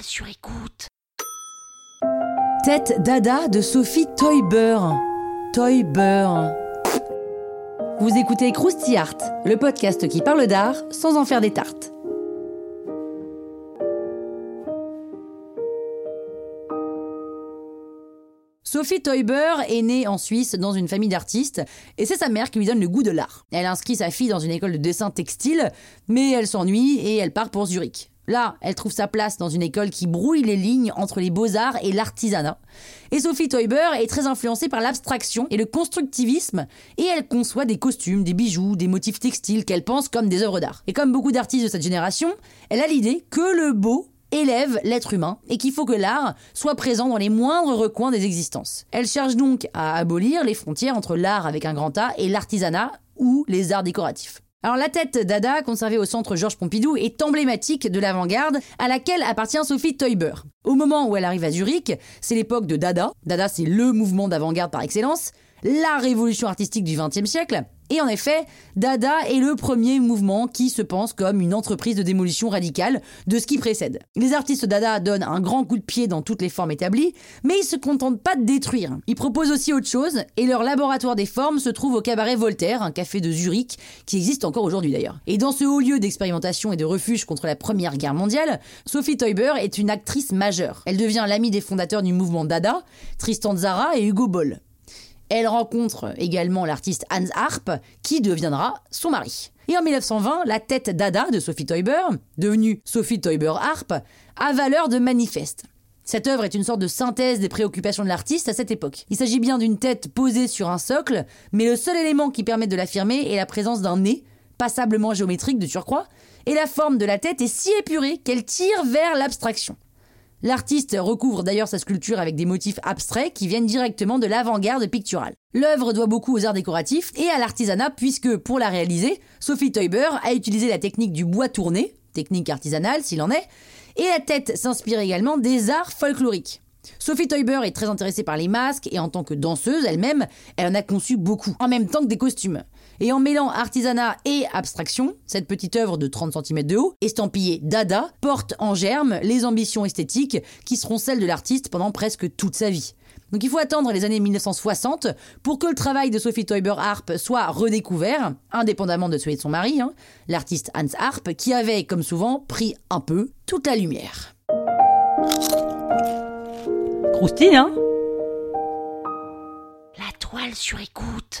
Sur écoute. Tête dada de Sophie Toyber. Toyber. Vous écoutez Krusty Art, le podcast qui parle d'art sans en faire des tartes. Sophie Teuber est née en Suisse dans une famille d'artistes et c'est sa mère qui lui donne le goût de l'art. Elle inscrit sa fille dans une école de dessin textile, mais elle s'ennuie et elle part pour Zurich. Là, elle trouve sa place dans une école qui brouille les lignes entre les beaux-arts et l'artisanat. Et Sophie Teuber est très influencée par l'abstraction et le constructivisme, et elle conçoit des costumes, des bijoux, des motifs textiles qu'elle pense comme des œuvres d'art. Et comme beaucoup d'artistes de cette génération, elle a l'idée que le beau élève l'être humain et qu'il faut que l'art soit présent dans les moindres recoins des existences. Elle cherche donc à abolir les frontières entre l'art avec un grand A et l'artisanat ou les arts décoratifs. Alors la tête Dada, conservée au centre Georges Pompidou, est emblématique de l'avant-garde à laquelle appartient Sophie Teuber. Au moment où elle arrive à Zurich, c'est l'époque de Dada. Dada, c'est le mouvement d'avant-garde par excellence, la révolution artistique du XXe siècle. Et en effet, Dada est le premier mouvement qui se pense comme une entreprise de démolition radicale de ce qui précède. Les artistes Dada donnent un grand coup de pied dans toutes les formes établies, mais ils se contentent pas de détruire. Ils proposent aussi autre chose, et leur laboratoire des formes se trouve au cabaret Voltaire, un café de Zurich, qui existe encore aujourd'hui d'ailleurs. Et dans ce haut lieu d'expérimentation et de refuge contre la Première Guerre mondiale, Sophie Teuber est une actrice majeure. Elle devient l'amie des fondateurs du mouvement Dada, Tristan Zara et Hugo Boll. Elle rencontre également l'artiste Hans Harp, qui deviendra son mari. Et en 1920, la tête Dada de Sophie Teuber, devenue Sophie Teuber Harp, a valeur de manifeste. Cette œuvre est une sorte de synthèse des préoccupations de l'artiste à cette époque. Il s'agit bien d'une tête posée sur un socle, mais le seul élément qui permet de l'affirmer est la présence d'un nez, passablement géométrique de surcroît, et la forme de la tête est si épurée qu'elle tire vers l'abstraction. L'artiste recouvre d'ailleurs sa sculpture avec des motifs abstraits qui viennent directement de l'avant-garde picturale. L'œuvre doit beaucoup aux arts décoratifs et à l'artisanat puisque, pour la réaliser, Sophie Teuber a utilisé la technique du bois tourné, technique artisanale s'il en est, et la tête s'inspire également des arts folkloriques. Sophie Teuber est très intéressée par les masques et en tant que danseuse elle-même, elle en a conçu beaucoup, en même temps que des costumes. Et en mêlant artisanat et abstraction, cette petite œuvre de 30 cm de haut, estampillée Dada, porte en germe les ambitions esthétiques qui seront celles de l'artiste pendant presque toute sa vie. Donc il faut attendre les années 1960 pour que le travail de Sophie Teuber Harp soit redécouvert, indépendamment de celui de son mari, hein, l'artiste Hans Harp, qui avait, comme souvent, pris un peu toute la lumière. Croustille, hein? La toile sur écoute.